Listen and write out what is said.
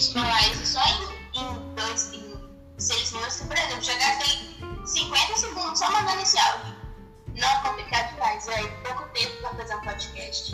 gente falar é isso só em, em, dois, em seis minutos. Por exemplo, já gastei 50 segundos só mandando esse áudio. Não é complicado demais, é pouco tempo para fazer um podcast.